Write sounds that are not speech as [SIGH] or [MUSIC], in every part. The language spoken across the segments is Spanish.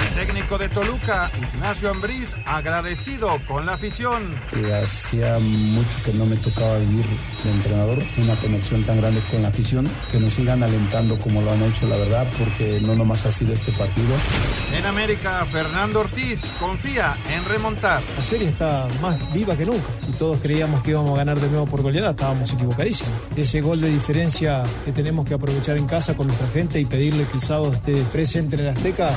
El técnico de Toluca, Ignacio Ambriz, agradecido con la afición. que hacía mucho que no me tocaba vivir de entrenador, una conexión tan grande con la afición, que nos sigan alentando como lo han hecho, la verdad, porque no nomás ha sido este partido. En América, Fernando Ortiz confía en remontar. La serie está más viva que nunca y todos creíamos que íbamos a ganar de nuevo por goleada, estábamos equivocadísimos. Ese gol de diferencia que tenemos que aprovechar en casa con nuestra gente y pedirle que el sábado esté presente en el Azteca.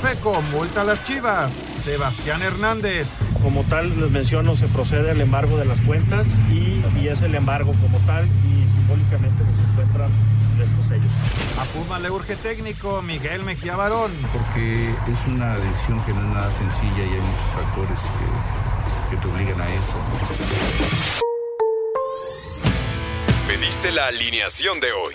Profeco multa a las chivas. Sebastián Hernández. Como tal, les menciono, se procede al embargo de las cuentas y, y es el embargo como tal y simbólicamente nos encuentran estos sellos. A Puma le urge técnico Miguel Mejía Barón. porque es una decisión que no es nada sencilla y hay muchos factores que, que te obligan a eso. Pediste la alineación de hoy.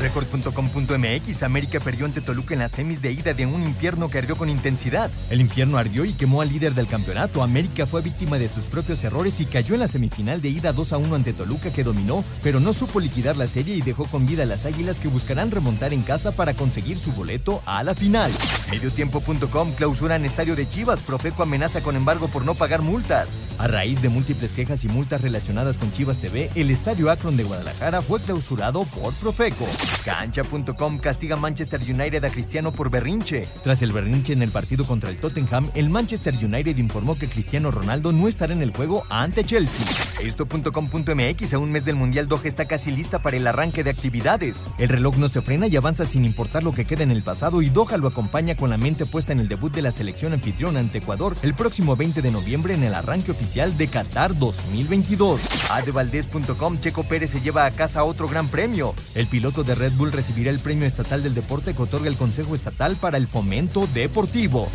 Record.com.mx América perdió ante Toluca en las semis de ida de un infierno que ardió con intensidad. El infierno ardió y quemó al líder del campeonato. América fue víctima de sus propios errores y cayó en la semifinal de ida 2 a 1 ante Toluca que dominó, pero no supo liquidar la serie y dejó con vida a las águilas que buscarán remontar en casa para conseguir su boleto a la final. Mediotiempo.com clausuran estadio de Chivas. Profeco amenaza con embargo por no pagar multas. A raíz de múltiples quejas y multas relacionadas con Chivas TV, el estadio Akron de Guadalajara fue clausurado por Profeco. Cancha.com castiga Manchester United a Cristiano por berrinche. Tras el berrinche en el partido contra el Tottenham, el Manchester United informó que Cristiano Ronaldo no estará en el juego ante Chelsea. Esto.com.mx a un mes del Mundial Doha está casi lista para el arranque de actividades. El reloj no se frena y avanza sin importar lo que quede en el pasado y Doha lo acompaña con la mente puesta en el debut de la selección anfitriona ante Ecuador el próximo 20 de noviembre en el arranque oficial de Qatar 2022. Adevaldez.com Checo Pérez se lleva a casa otro gran premio. El piloto de Red Bull recibirá el premio estatal del deporte que otorga el Consejo Estatal para el Fomento Deportivo.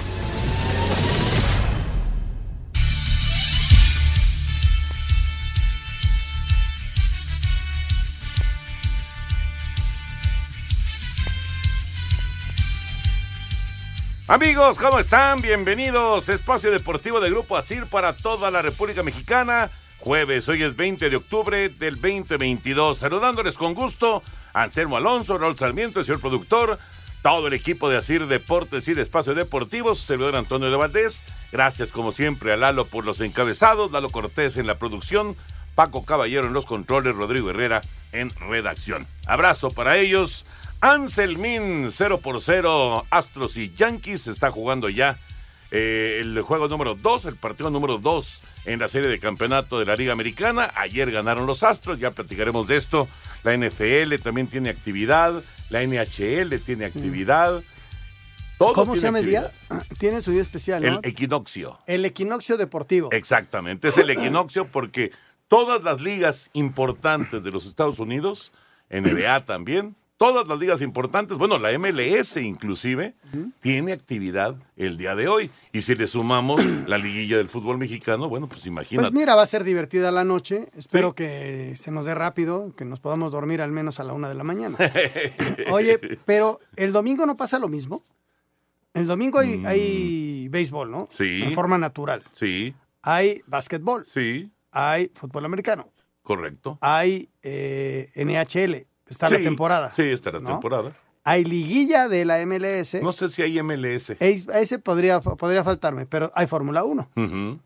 Amigos, ¿cómo están? Bienvenidos. Espacio Deportivo de Grupo Asir para toda la República Mexicana. Jueves, hoy es 20 de octubre del 2022. Saludándoles con gusto Anselmo Alonso, Raúl Sarmiento, el señor productor, todo el equipo de Asir Deportes y de Espacio Deportivo, servidor Antonio de Valdés. Gracias como siempre a Lalo por los encabezados, Lalo Cortés en la producción, Paco Caballero en los controles, Rodrigo Herrera en redacción. Abrazo para ellos. Anselmín 0 por 0, Astros y Yankees está jugando ya eh, el juego número 2, el partido número 2 en la serie de campeonato de la Liga Americana. Ayer ganaron los Astros, ya platicaremos de esto. La NFL también tiene actividad, la NHL tiene actividad. Todo ¿Cómo tiene se llama el día? actividad. [CLEARS THROAT] Tiene su día especial, ¿no? El equinoccio. El equinoccio deportivo. Exactamente, es el [CLEARS THROAT] equinoccio porque todas las ligas importantes de los Estados Unidos, NBA también, todas las ligas importantes, bueno, la MLS inclusive, tiene actividad el día de hoy. Y si le sumamos [CLEARS THROAT] la liguilla del fútbol mexicano, bueno, pues imagínate. Pues mira, va a ser divertida la noche. Espero que se nos dé rápido, que nos podamos dormir al menos a la una de la mañana. [LAUGHS] Oye, pero el domingo no pasa lo mismo. El domingo hay, hay béisbol, ¿no? Mm. Sí. De forma natural. Sí, Hay básquetbol. sí, Hay fútbol americano. correcto. Hay eh, NHL. Está la temporada. Sí, está la ¿no? temporada. Hay liguilla de la MLS. No sé si hay MLS. Es- Ese podría, podría faltarme, pero hay Fórmula 1. Ujú.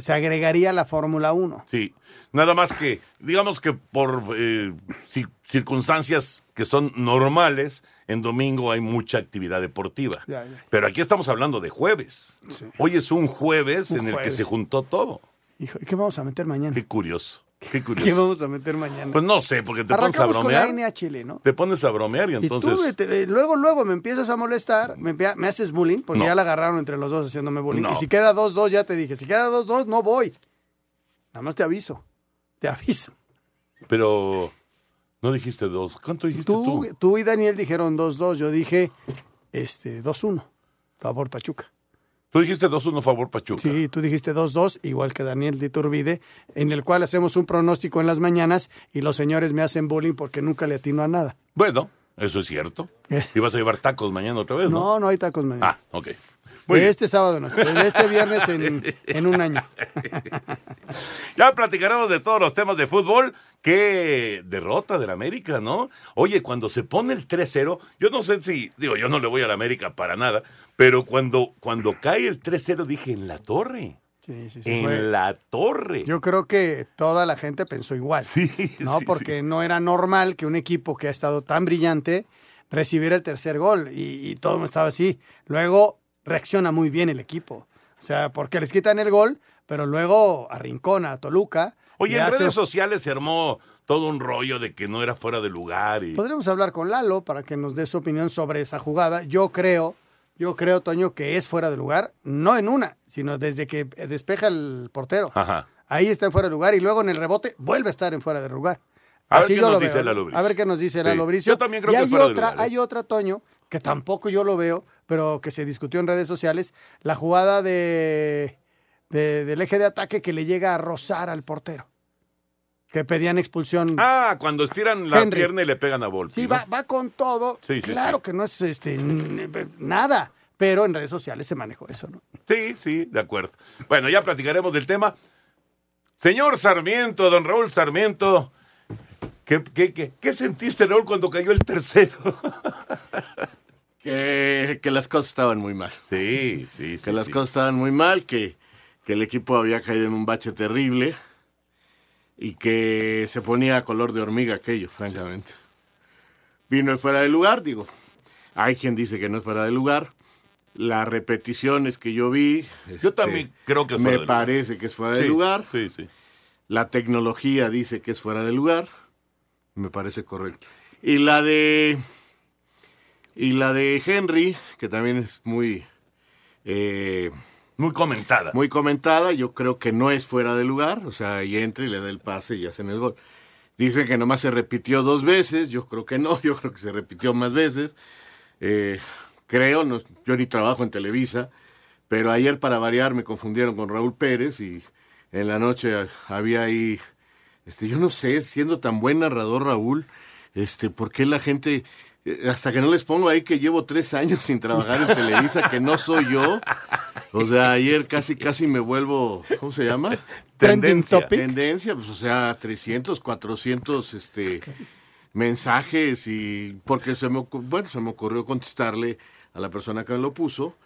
Se agregaría la Fórmula 1. Sí, nada más que, digamos que por eh, ci- circunstancias que son normales, en domingo hay mucha actividad deportiva. Ya, ya. Pero aquí estamos hablando de jueves. Hoy es un jueves Un en el que se juntó todo. Hijo, ¿y qué vamos a meter mañana? Qué curioso, qué [LAUGHS] ¿Qué curioso. vamos a meter mañana? Pues no sé, porque te pones a Arrancamos con la bromear. NHL, ¿no? Te pones a bromear y Y tú entonces... te- luego, luego me empiezas a molestar, me, me haces bullying, porque No. ya la agarraron entre los dos haciéndome bullying. No. Y si queda 2-2, ya te dije, si queda 2-2, no voy. Nada más te aviso. Te aviso. Pero no dijiste dos. ¿Cuánto dijiste tú? Tú, tú y Daniel dijeron 2-2, yo dije este 2-1. Favor Pachuca. Tú dijiste 2-1 favor Pachuca. Sí, tú dijiste 2-2, igual que Daniel de Iturbide, en el cual hacemos un pronóstico en las mañanas y los señores me hacen bullying porque nunca le atino a nada. Bueno, eso es cierto. [LAUGHS] Y vas a llevar tacos mañana otra vez, ¿no? No, no hay tacos mañana. Ah, ok. Muy de bien. este sábado no, de este viernes en, [LAUGHS] en un año. [LAUGHS] Ya platicaremos de todos los temas de fútbol. Qué derrota del América, ¿no? Oye, cuando se pone el 3-0, yo no sé si, digo, yo no le voy al América para nada, pero cuando, cuando cae el 3-0 dije, en la torre. Sí, sí, sí, en fue- la torre. Yo creo que toda la gente pensó igual, ¿no? sí, Porque no era normal que un equipo que ha estado tan brillante recibiera el tercer gol y, y todo el mundo estaba así. Luego reacciona muy bien el equipo. O sea, porque les quitan el gol, pero luego arrincona a Toluca. Oye, en hace- redes sociales se armó todo un rollo de que no era fuera de lugar. Y... Podríamos hablar con Lalo para que nos dé su opinión sobre esa jugada. Yo creo, yo creo, Toño, que es fuera de lugar, no en una, sino desde que despeja el portero. Ajá. Ahí está en fuera de lugar y luego en el rebote vuelve a estar en fuera de lugar. A ver Así qué yo nos lo dice veo. Lalo Bricio. A ver qué nos dice Sí. Lalo Bricio. Yo también creo y que hay fuera de otra, lugar, ¿eh? hay otra, Toño, que tampoco yo lo veo, pero que se discutió en redes sociales, la jugada de, de- del eje de ataque que le llega a rozar al portero. Que pedían expulsión. Ah, cuando estiran la Henry. pierna y le pegan a Volpi. Sí, ¿no? va, va con todo. Sí, sí, claro sí. que no es este nada, pero en redes sociales se manejó eso, ¿no? Sí, sí, de acuerdo. Bueno, ya platicaremos del tema. Señor Sarmiento, don Raúl Sarmiento, ¿qué, qué, qué, qué sentiste, Raúl, cuando cayó el tercero? [LAUGHS] Que, que las cosas estaban muy mal. Sí, sí, sí. Que las sí. cosas estaban muy mal, que, que el equipo había caído en un bache terrible y que se ponía a color de hormiga aquello, francamente. Vino fuera de lugar, digo. Hay quien dice que no es fuera de lugar. Las repeticiones que yo vi. Yo este, también creo que es Me fuera de lugar. parece que es fuera de Sí, lugar. Sí, sí. La tecnología dice que es fuera de lugar. Me parece correcto. Y la de. Y la de Henry, que también es muy. eh, Muy comentada. muy comentada, yo creo que no es fuera de lugar. O sea, y entra y le da el pase y hacen el gol. Dicen que nomás se repitió dos veces. Yo creo que no. [LAUGHS] Yo creo que se repitió más veces. Eh, creo, no, yo ni trabajo en Televisa. Pero ayer, para variar, me confundieron con Raúl Pérez y en la noche había ahí, este, yo no sé, siendo tan buen narrador Raúl, este, ¿por qué la gente, hasta que no les pongo ahí que llevo tres años sin trabajar en Televisa, que no soy yo? O sea, ayer casi, casi me vuelvo, ¿cómo se llama? Tendencia. Tendencia, pues, o sea, 300, 400, este, mensajes y, porque se me, bueno, se me ocurrió contestarle a la persona que me lo puso,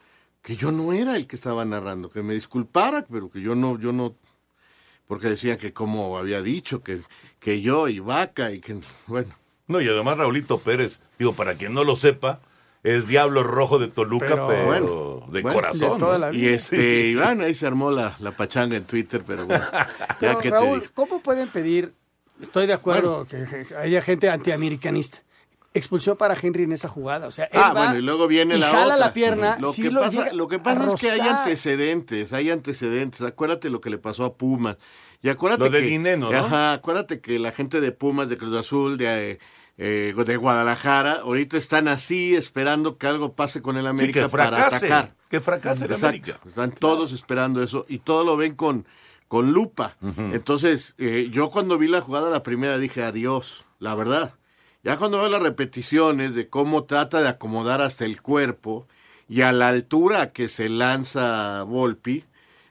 que yo no era el que estaba narrando, que me disculpara, pero que yo no, yo no, porque decían que como había dicho, que, que yo y vaca y que, bueno. No, y además Raulito Pérez, digo, para quien no lo sepa, es Diablo Rojo de Toluca, pero, Pero, bueno, de bueno, corazón. de toda ¿no? la Y vida. este, Sí, y sí. bueno, ahí se armó la, la pachanga en Twitter, pero bueno, [LAUGHS] ya Pero, que te Raúl. ¿cómo pueden pedir? Estoy de acuerdo que, que haya gente antiamericanista. Expulsión para Henry en esa jugada. O sea, él Ah, va bueno, y luego viene y la jala otra. la pierna. Lo sí que lo pasa, llega lo que a pasa es que hay antecedentes, hay antecedentes. Acuérdate lo que le pasó a Pumas. Y acuérdate Lo de que, Dineno, ¿no? Ajá, acuérdate que la gente de Pumas, de Cruz Azul, de, eh, de Guadalajara, ahorita están así esperando que algo pase con el Sí, América para atacar. que fracase el Exacto. América. Están todos esperando eso y todo lo ven con, con lupa. Entonces, eh, yo cuando vi la jugada la primera dije adiós, la verdad. Ya cuando veo las repeticiones de cómo trata de acomodar hasta el cuerpo y a la altura que se lanza Volpi,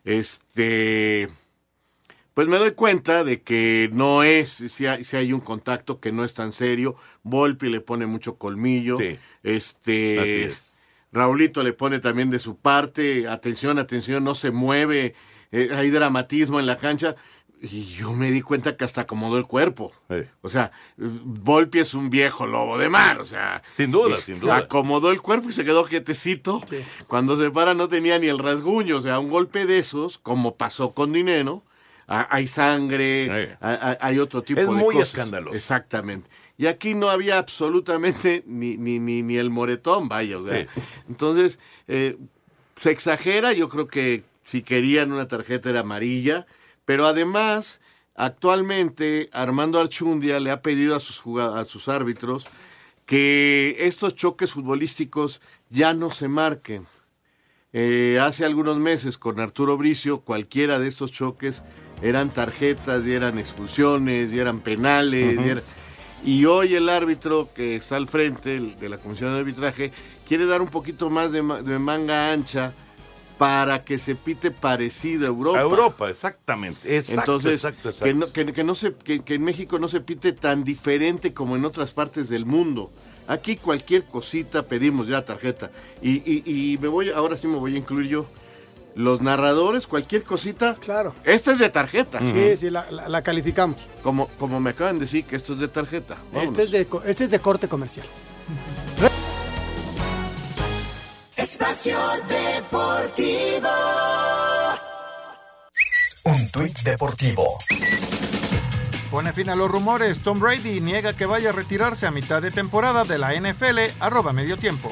este, pues me doy cuenta de que no es, si hay, si hay un contacto que no es tan serio. Volpi le pone mucho colmillo. Sí. Este, Así es. Raulito le pone también de su parte, atención, atención, no se mueve, eh, hay dramatismo en la cancha. Y yo me di cuenta que hasta acomodó el cuerpo. O sea, Volpi es un viejo lobo de mar. O sea, sin duda, eh, sin duda. Acomodó el cuerpo y se quedó quietecito. Cuando se para no tenía ni el rasguño. O sea, un golpe de esos, como pasó con Dinero, hay sangre, hay, hay, otro tipo es de muy cosas. escandaloso. Exactamente. Y aquí no había absolutamente ni, ni, ni, ni el moretón, vaya. O sea, entonces, eh, se exagera. Yo creo que si querían una tarjeta era amarilla. Pero además, actualmente Armando Archundia le ha pedido a sus, a sus árbitros que estos choques futbolísticos ya no se marquen. Eh, hace algunos meses con Arturo Bricio, cualquiera de estos choques eran tarjetas, y eran expulsiones, y eran penales. Y, era- y hoy el árbitro que está al frente de la Comisión de Arbitraje quiere dar un poquito más de, ma- de manga ancha para que se pite parecido a Europa. A Europa, exactamente. Exacto, Entonces, exacto, exacto. Que, no, que- que no se, que, que en México no se pite tan diferente como en otras partes del mundo. Aquí cualquier cosita pedimos ya tarjeta. Y, y, y me voy, ahora sí me voy a incluir yo. Los narradores, cualquier cosita. Claro. Esta es de tarjeta. Sí, sí, la, la- la calificamos. Como, como me acaban de decir que esto es de tarjeta. Este es, de, co- este es de corte comercial. Espacio Deportivo. Un tuit deportivo. Pone fin a los rumores. Tom Brady niega que vaya a retirarse a mitad de temporada de la NFL, arroba medio tiempo.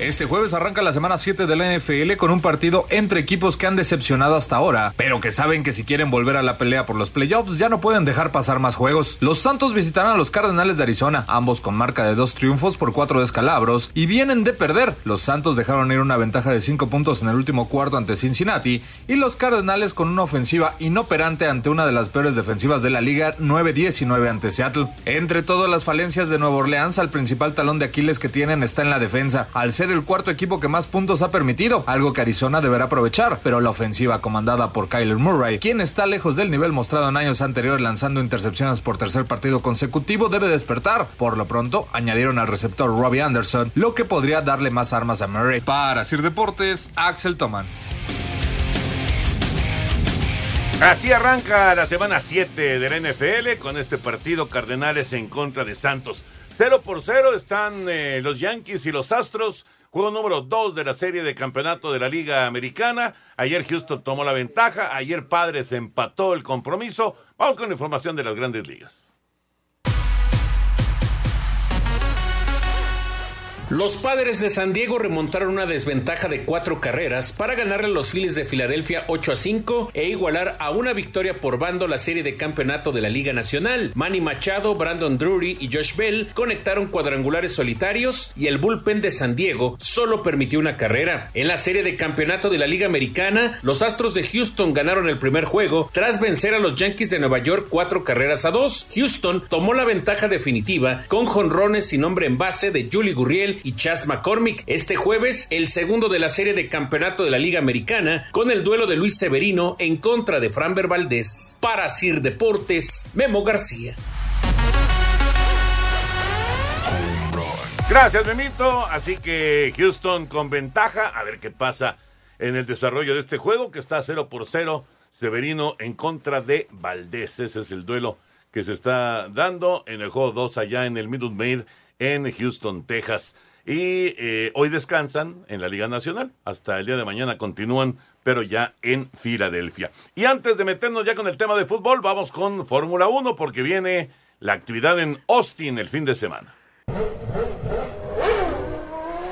Este jueves arranca la semana 7 de la NFL con un partido entre equipos que han decepcionado hasta ahora, pero que saben que si quieren volver a la pelea por los playoffs ya no pueden dejar pasar más juegos. Los Santos visitarán a los Cardenales de Arizona, ambos con marca de dos triunfos por cuatro descalabros, y vienen de perder. Los Santos dejaron ir una ventaja de 5 puntos en el último cuarto ante Cincinnati, y los Cardenales con una ofensiva inoperante ante una de las peores defensivas de la liga, 9-19 ante Seattle. Entre todas las falencias de Nueva Orleans, al principal talón de Aquiles que tienen está en la defensa, al ser el cuarto equipo que más puntos ha permitido, algo que Arizona deberá aprovechar, pero la ofensiva comandada por Kyler Murray, quien está lejos del nivel mostrado en años anteriores lanzando intercepciones por tercer partido consecutivo, debe despertar. Por lo pronto, añadieron al receptor Robbie Anderson, lo que podría darle más armas a Murray. Para Sir Deportes, Axel Toman. Así arranca la semana 7 de la NFL con este partido Cardenales en contra de Santos. 0 por 0 están eh, los Yankees y los Astros. Juego número 2 de la serie de campeonato de la Liga Americana. Ayer Houston tomó la ventaja. Ayer Padres empató el compromiso. Vamos con información de las grandes ligas. Los padres de San Diego remontaron una desventaja de cuatro carreras para ganarle a los Phillies de Filadelfia 8 a 5 e igualar a una victoria por bando la serie de campeonato de la Liga Nacional. Manny Machado, Brandon Drury y Josh Bell conectaron cuadrangulares solitarios y el bullpen de San Diego solo permitió una carrera. En la serie de campeonato de la Liga Americana, los Astros de Houston ganaron el primer juego tras vencer a los Yankees de Nueva York cuatro carreras a dos. Houston tomó la ventaja definitiva con jonrones sin nombre en base de Julie Gurriel y Chas McCormick. Este jueves, el segundo de la serie de campeonato de la Liga Americana, con el duelo de Luis Severino en contra de Framber Valdés. Para Sir Deportes, Memo García. Gracias, Memito. Así que Houston con ventaja. A ver qué pasa en el desarrollo de este juego que está 0 por 0. Severino en contra de Valdés. Ese es el duelo que se está dando en el juego 2 allá en el Minute Maid en Houston, Texas. Y eh, hoy descansan en la Liga Nacional. Hasta el día de mañana continúan, pero ya en Filadelfia. Y antes de meternos ya con el tema de fútbol, vamos con Fórmula 1 porque viene la actividad en Austin el fin de semana.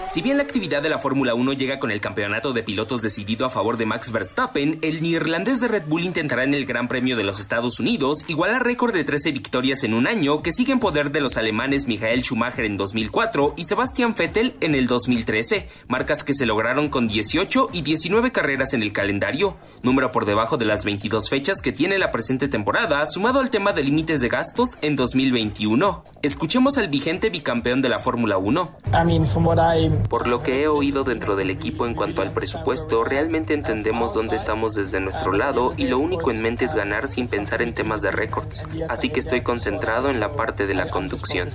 Si bien la actividad de la Fórmula 1 llega con el campeonato de pilotos decidido a favor de Max Verstappen, el neerlandés de Red Bull intentará en el Gran Premio de los Estados Unidos igualar récord de 13 victorias en un año que sigue en poder de los alemanes Michael Schumacher en 2004 y Sebastian Vettel en el 2013, marcas que se lograron con 18 y 19 carreras en el calendario, número por debajo de las 22 fechas que tiene la presente temporada, sumado al tema de límites de gastos en 2021. Escuchemos al vigente bicampeón de la Fórmula 1. I mean, from what I Por lo que he oído dentro del equipo en cuanto al presupuesto, realmente entendemos dónde estamos desde nuestro lado y lo único en mente es ganar sin pensar en temas de récords. Así que estoy concentrado en la parte de la conducción.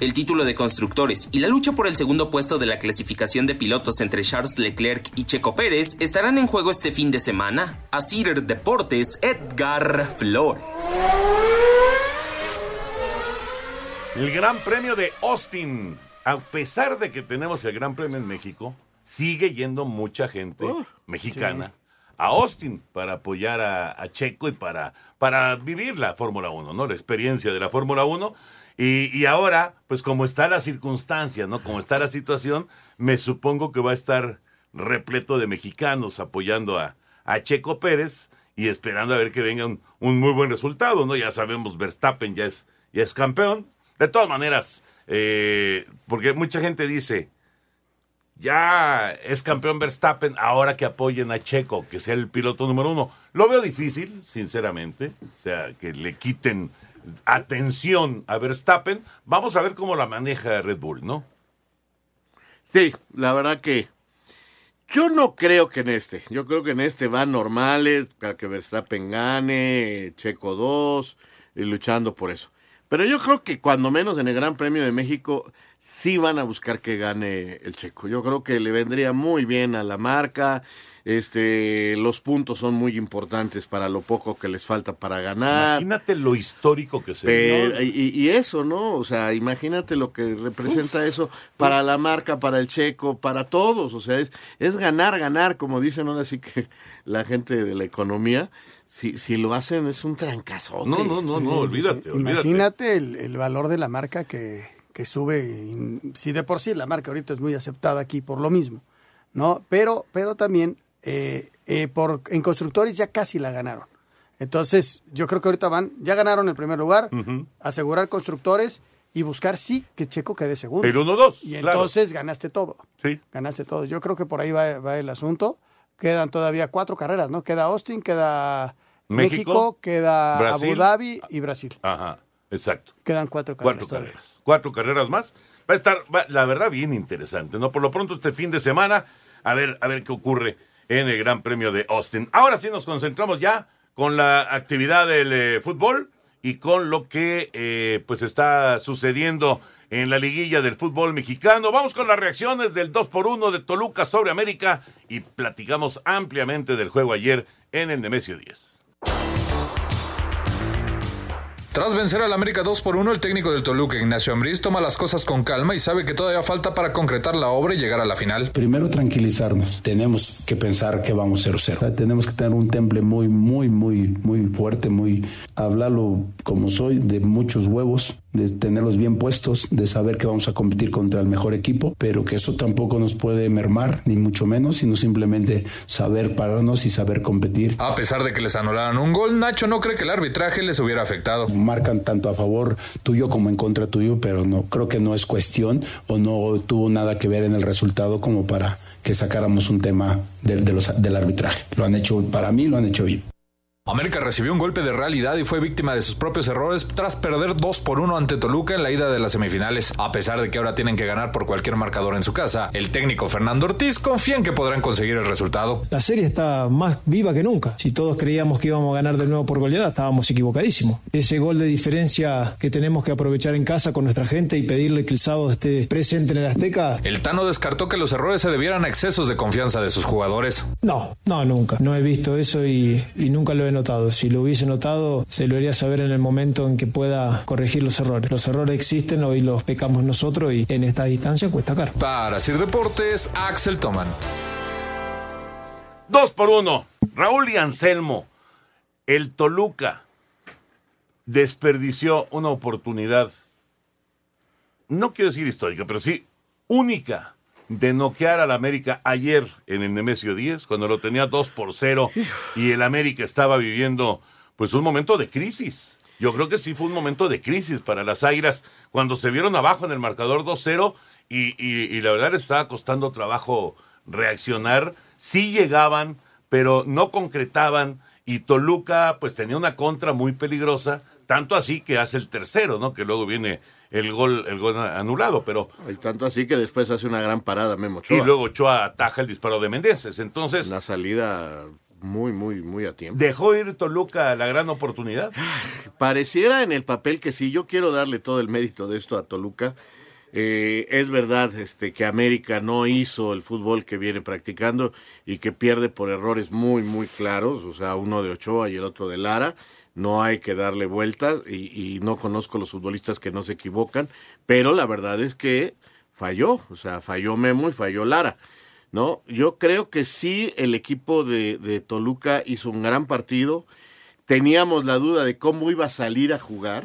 El título de constructores y la lucha por el segundo puesto de la clasificación de pilotos entre Charles Leclerc y Checo Pérez estarán en juego este fin de semana. Así Deportes, Edgar Flores. El Gran Premio de Austin. A pesar de que tenemos el Gran Premio en México, sigue yendo mucha gente mexicana a Austin para apoyar a, a Checo y para, para vivir la Fórmula 1, ¿no? La experiencia de la Fórmula 1. Y, y ahora, pues como está la circunstancia, ¿no? Como está la situación, me supongo que va a estar repleto de mexicanos apoyando a, a Checo Pérez y esperando a ver que venga un, un muy buen resultado, ¿no? Ya sabemos, Verstappen ya es, ya es campeón. De todas maneras, eh, porque mucha gente dice, ya es campeón Verstappen, ahora que apoyen a Checo, que sea el piloto número uno. Lo veo difícil, sinceramente, o sea, que le quiten atención a Verstappen. Vamos a ver cómo la maneja Red Bull, ¿no? Sí, la verdad que yo no creo que en este. Yo creo que en este van normales para que Verstappen gane, Checo 2, y luchando por eso. Pero yo creo que cuando menos en el Gran Premio de México sí van a buscar que gane el Checo. Yo creo que le vendría muy bien a la marca. Este, los puntos son muy importantes para lo poco que les falta para ganar. Imagínate lo histórico que se Pero, y, y eso, ¿no? O sea, imagínate lo que representa eso para la marca, para el checo, para todos. O sea, es, es ganar, ganar, como dicen ahora sí que la gente de la economía. Si, si lo hacen es un trancazo. No, no, no, no, olvídate, olvídate. Imagínate el, el valor de la marca que, que sube. Si de por sí la marca ahorita es muy aceptada aquí por lo mismo, ¿no? Pero, pero también eh, eh, por, en constructores ya casi la ganaron. Entonces, yo creo que ahorita van, ya ganaron el primer lugar, asegurar constructores y buscar sí que Checo quede segundo. El 1-2, Y claro. entonces ganaste todo. Sí. Ganaste todo. Yo creo que por ahí va, va el asunto. Quedan todavía cuatro carreras, ¿no? Queda Austin, queda México, México, queda Brasil. Abu Dhabi y Brasil. Ajá, exacto. Quedan cuatro carreras. Cuatro todavía. carreras. Cuatro carreras más. Va a estar, va- la verdad, bien interesante, ¿no? Por lo pronto, este fin de semana, a ver, a ver qué ocurre en el Gran Premio de Austin. Ahora sí nos concentramos ya con la actividad del eh, fútbol y con lo que eh, pues está sucediendo en la liguilla del fútbol mexicano. Vamos con las reacciones del 2 por 1 de Toluca sobre América y platicamos ampliamente del juego ayer en el Nemesio 10. Tras vencer al América 2 por 1, el técnico del Toluca, Ignacio Ambriz, toma las cosas con calma y sabe que todavía falta para concretar la obra y llegar a la final. Primero tranquilizarnos. Tenemos que pensar que vamos 0-0. O tenemos que tener un temple muy, muy, muy, muy fuerte, muy hablarlo como soy, de muchos huevos, de tenerlos bien puestos, de saber que vamos a competir contra el mejor equipo, pero que eso tampoco nos puede mermar, ni mucho menos, sino simplemente saber pararnos y saber competir. A pesar de que les anularan un gol, Nacho no cree que el arbitraje les hubiera afectado. marcan tanto a favor tuyo como en contra tuyo, pero no creo que no es cuestión o no tuvo nada que ver en el resultado como para que sacáramos un tema del, de los- del arbitraje. Lo han hecho, para mí lo han hecho bien. América recibió un golpe de realidad y fue víctima de sus propios errores tras perder 2 por 1 ante Toluca en la ida de las semifinales. A pesar de que ahora tienen que ganar por cualquier marcador en su casa, el técnico Fernando Ortiz confía en que podrán conseguir el resultado. La serie está más viva que nunca. Si todos creíamos que íbamos a ganar de nuevo por goleada, estábamos equivocadísimos. Ese gol de diferencia que tenemos que aprovechar en casa con nuestra gente y pedirle que el sábado esté presente en el Azteca, El Tano descartó que los errores se debieran a excesos de confianza de sus jugadores. no, no, nunca. No he visto eso y, y nunca lo he notado. Si lo hubiese notado, se lo haría saber en el momento en que pueda corregir los errores. Los errores existen, hoy los pecamos nosotros y en esta distancia cuesta caro. Para Sir Deportes, Axel Toman. Dos por uno. Raúl y Anselmo. El Toluca desperdició una oportunidad, no quiero decir histórica, pero sí única, de noquear al América ayer en el Nemesio 10, cuando lo tenía 2 por 0 y el América estaba viviendo pues un momento de crisis. Yo creo que sí fue un momento de crisis para las Águilas cuando se vieron abajo en el marcador 2-0 y, y- y la verdad les estaba costando trabajo reaccionar. Sí llegaban, pero no concretaban y Toluca pues tenía una contra muy peligrosa, tanto así que hace el tercero, ¿no? Que luego viene el gol, el gol anulado, pero... Y tanto así que después hace una gran parada Memo Ochoa. Y luego Ochoa ataja el disparo de Mendeces, entonces... La salida muy, muy, muy a tiempo. ¿Dejó ir Toluca la gran oportunidad? Pareciera en el papel que sí, yo quiero darle todo el mérito de esto a Toluca. Eh, es verdad este, que América no hizo el fútbol que viene practicando y que pierde por errores muy, muy claros, o sea, uno de Ochoa y el otro de Lara. No hay que darle vueltas y, y no conozco los futbolistas que no se equivocan, pero la verdad es que falló, o sea, falló Memo y falló Lara. ¿no? Yo creo que sí, el equipo de, de, Toluca hizo un gran partido. Teníamos la duda de cómo iba a salir a jugar.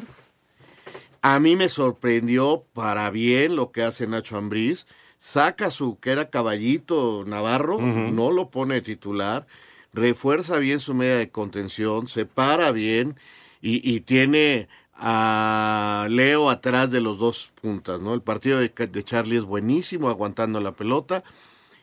A mí me sorprendió para bien lo que hace Nacho Ambriz. Saca su que era caballito Navarro, uh -huh. no lo pone titular, refuerza bien su media de contención, se para bien y, y tiene a Leo atrás de los dos puntas, ¿no? El partido de, Charlie es buenísimo, aguantando la pelota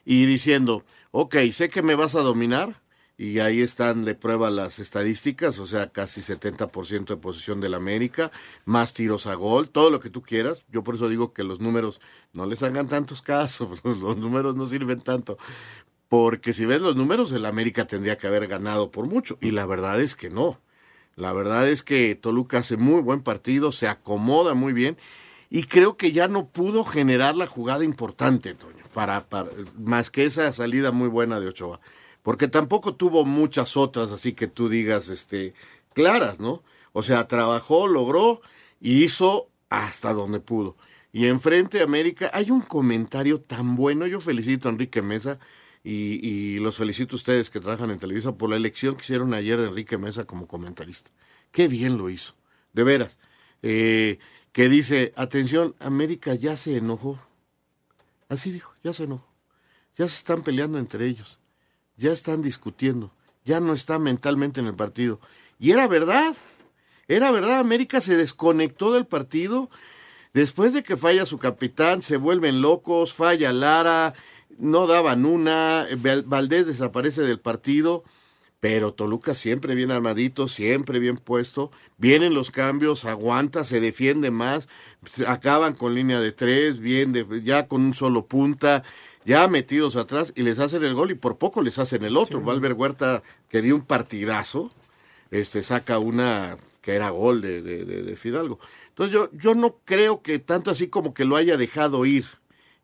y diciendo, ok, sé que me vas a dominar, y ahí están de prueba las estadísticas, o sea, casi 70% de posición del América, más tiros a gol, todo lo que tú quieras. Yo por eso digo que los números no les hagan tantos casos, [LAUGHS] los números no sirven tanto. Porque si ves los números, el América tendría que haber ganado por mucho, y la verdad es que no. La verdad es que Toluca hace muy buen partido, se acomoda muy bien, y creo que ya no pudo generar la jugada importante, Toño, para, más que esa salida muy buena de Ochoa porque tampoco tuvo muchas otras, así que tú digas, este, claras, ¿no? O sea, trabajó, logró y hizo hasta donde pudo. Y enfrente a América hay un comentario tan bueno, yo felicito a Enrique Mesa y, y, los felicito a ustedes que trabajan en Televisa por la elección que hicieron ayer de Enrique Mesa como comentarista. Qué bien lo hizo, de veras. Eh, que dice, atención, América ya se enojó. Así dijo, ya se enojó. Ya se están peleando entre ellos ya están discutiendo, ya no está mentalmente en el partido. Y era verdad, era verdad, América se desconectó del partido. Después de que falla su capitán, se vuelven locos, falla Lara, no daban una, Valdés desaparece del partido, pero Toluca siempre bien armadito, siempre bien puesto, vienen los cambios, aguanta, se defiende más, acaban con línea de tres, bien, de, ya con un solo punta, ya metidos atrás y les hacen el gol y por poco les hacen el otro. Sí. Valver Huerta, que dio un partidazo, este saca una que era gol de, de, de, de, Fidalgo. Entonces yo, yo no creo que tanto así como que lo haya dejado ir.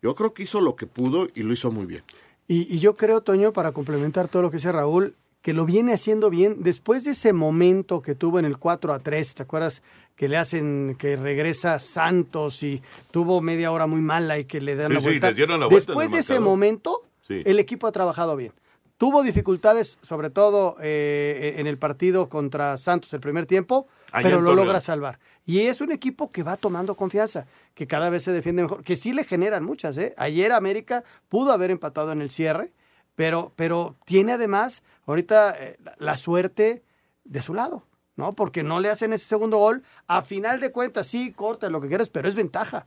Yo creo que hizo lo que pudo y lo hizo muy bien. Y, y yo creo, Toño, para complementar todo lo que dice Raúl, que lo viene haciendo bien después de ese momento que tuvo en el 4 a 3, ¿te acuerdas? Que le hacen que regresa Santos y tuvo media hora muy mala y que le dan sí, la vuelta. Sí, la vuelta después de ese momento, sí. el equipo ha trabajado bien. Tuvo dificultades, sobre todo eh, en el partido contra Santos el primer tiempo, Allá pero lo logra salvar. Y es un equipo que va tomando confianza, que cada vez se defiende mejor, que sí le generan muchas. ¿eh? Ayer América pudo haber empatado en el cierre, pero, pero tiene además ahorita eh, la suerte de su lado, ¿no? Porque no le hacen ese segundo gol. A final de cuentas, sí, corta lo que quieras, pero es ventaja.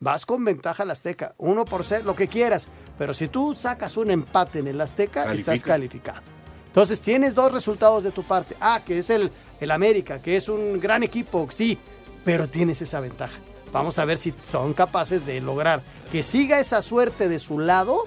Vas con ventaja al Azteca, uno por ser lo que quieras. Pero si tú sacas un empate en el Azteca, Califica. estás calificado. Entonces tienes dos resultados de tu parte. Ah, que es el, el América, que es un gran equipo, sí, pero tienes esa ventaja. Vamos a ver si son capaces de lograr que siga esa suerte de su lado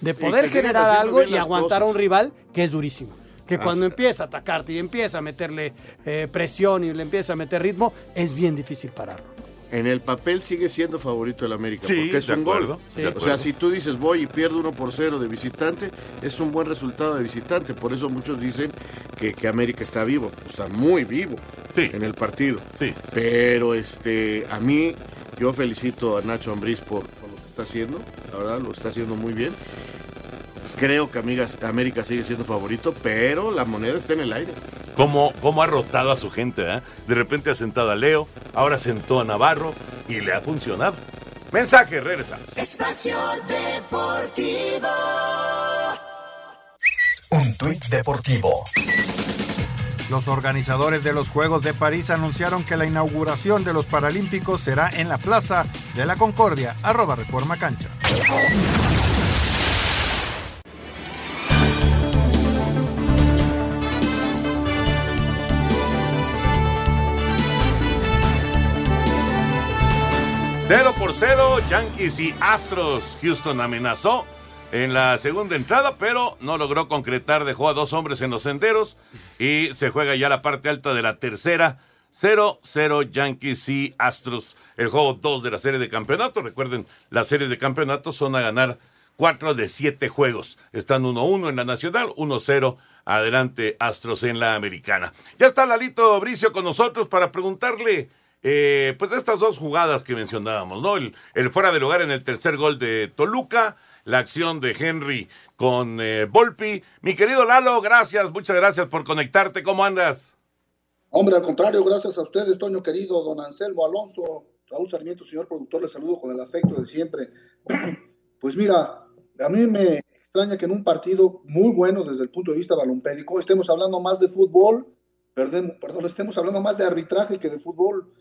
de poder generar algo y aguantar cosas. a un rival que es durísimo. Que cuando empieza a atacarte y empieza a meterle eh, presión y le empieza a meter ritmo, es bien difícil pararlo. En el papel sigue siendo favorito el América, sí, porque es un acuerdo, gol. Sí. O sea, si tú dices voy y pierdo uno por cero de visitante, es un buen resultado de visitante. Por eso muchos dicen que, que América está vivo. Está muy vivo sí. en el partido. Pero este, a mí, yo felicito a Nacho Ambriz por, por lo que está haciendo. La verdad, lo está haciendo muy bien. Creo que amigas, América sigue siendo favorito, pero la moneda está en el aire. ¿Cómo, cómo ha rotado a su gente? eh? De repente ha sentado a Leo, ahora sentó a Navarro y le ha funcionado. Mensaje, regresamos. Espacio Deportivo. Un tuit deportivo. Los organizadores de los Juegos de París anunciaron que la inauguración de los Paralímpicos será en la Plaza de la Concordia, arroba Reforma Cancha. 0 por 0, Yankees y Astros. Houston amenazó en la segunda entrada, pero no logró concretar. Dejó a dos hombres en los senderos y se juega ya la parte alta de la tercera. 0-0 Yankees y Astros. El juego 2 de la serie de campeonato. Recuerden, las series de campeonato son a ganar 4 de 7 juegos. Están 1-1 en la nacional, 1-0 adelante Astros en la americana. Ya está Lalito Bricio con nosotros para preguntarle eh, pues estas dos jugadas que mencionábamos, ¿no? El, fuera de lugar en el tercer gol de Toluca, la acción de Henry con eh, Volpi. Mi querido Lalo, gracias, muchas gracias por conectarte. ¿Cómo andas? Hombre, al contrario, gracias a ustedes, Toño querido, don Anselmo Alonso, Raúl Sarmiento, señor productor, les saludo con el afecto de siempre. [CLEARS THROAT] Pues mira, a mí me extraña que en un partido muy bueno desde el punto de vista balompédico estemos hablando más de fútbol, perdón, perdón, estemos hablando más de arbitraje que de fútbol.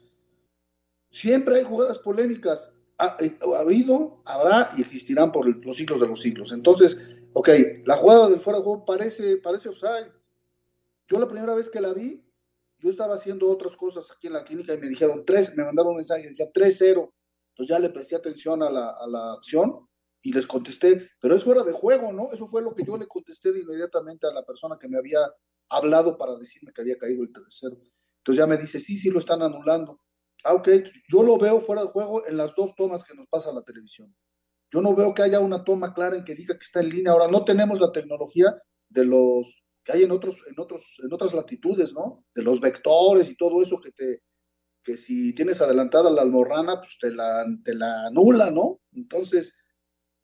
Siempre hay jugadas polémicas. Ha, eh, ha, habido, habrá y existirán por los siglos de los siglos. Entonces, ok, la jugada del fuera de juego parece, parece offside. Yo la primera vez que la vi, yo estaba haciendo otras cosas aquí en la clínica y me dijeron tres, me mandaron un mensaje, decía 3-0. Entonces ya le presté atención a la, a la acción y les contesté, pero es fuera de juego, ¿no? Eso fue lo que yo le contesté de inmediatamente a la persona que me había hablado para decirme que había caído el tercero. Entonces ya me dice, sí, sí, lo están anulando. Ah, ok, yo lo veo fuera de juego en las dos tomas que nos pasa la televisión. Yo no veo que haya una toma clara en que diga que está en línea. Ahora no tenemos la tecnología de los que hay en otros, en otros, en otras latitudes, ¿no? De los vectores y todo eso que te, que si tienes adelantada la almorrana, pues te la, te la anula, ¿no? Entonces,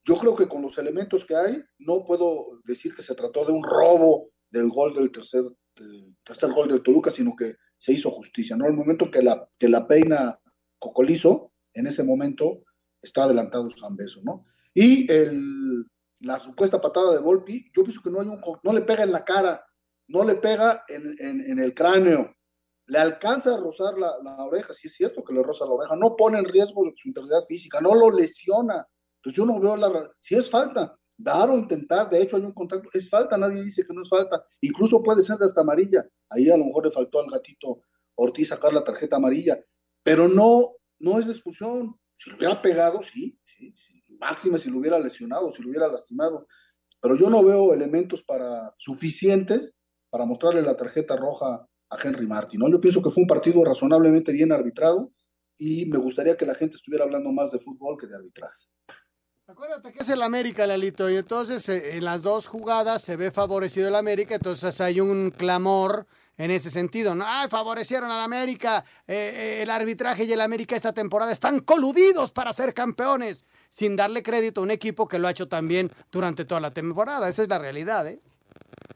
yo creo que con los elementos que hay, no puedo decir que se trató de un robo del gol del tercer, del tercer gol del Toluca, sino que se hizo justicia, ¿no? El momento que la, que la peina Cocolizo, en ese momento está adelantado San Beso, ¿no? Y el, la supuesta patada de Volpi, yo pienso que no hay un, no le pega en la cara, no le pega en, en, el cráneo, le alcanza a rozar la, la, oreja, sí es cierto que le roza la oreja, no pone en riesgo su integridad física, no lo lesiona. Entonces yo no veo la... Si es falta, dar o intentar, de hecho hay un contacto, es falta, nadie dice que no es falta, incluso puede ser de hasta amarilla, ahí a lo mejor le faltó al gatito Ortiz sacar la tarjeta amarilla, pero no, no es de expulsión, si lo hubiera pegado, sí, sí, sí, máxima si lo hubiera lesionado, si lo hubiera lastimado, pero yo no veo elementos para suficientes para mostrarle la tarjeta roja a Henry Martin, ¿no? Yo pienso que fue un partido razonablemente bien arbitrado y me gustaría que la gente estuviera hablando más de fútbol que de arbitraje. Acuérdate que es el América, Lalito, y entonces eh, en las dos jugadas se ve favorecido el América, entonces hay un clamor en ese sentido. ¿no? ¡Ay, favorecieron al América! Eh, eh, el arbitraje y el América esta temporada están coludidos para ser campeones, sin darle crédito a un equipo que lo ha hecho también durante toda la temporada. Esa es la realidad, ¿eh?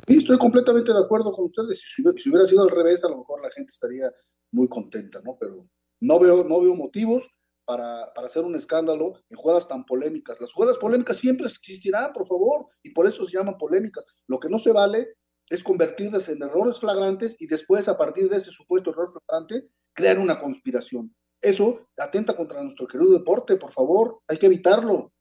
Sí, estoy completamente de acuerdo con ustedes. Si, si hubiera sido al revés, a lo mejor la gente estaría muy contenta, ¿no? Pero no veo, no veo motivos para, para, hacer un escándalo en jugadas tan polémicas. Las jugadas polémicas siempre existirán, por favor, y por eso se llaman polémicas. Lo que no se vale es convertirlas en errores flagrantes y después, a partir de ese supuesto error flagrante, crear una conspiración. Eso atenta contra nuestro querido deporte, por favor, hay que evitarlo.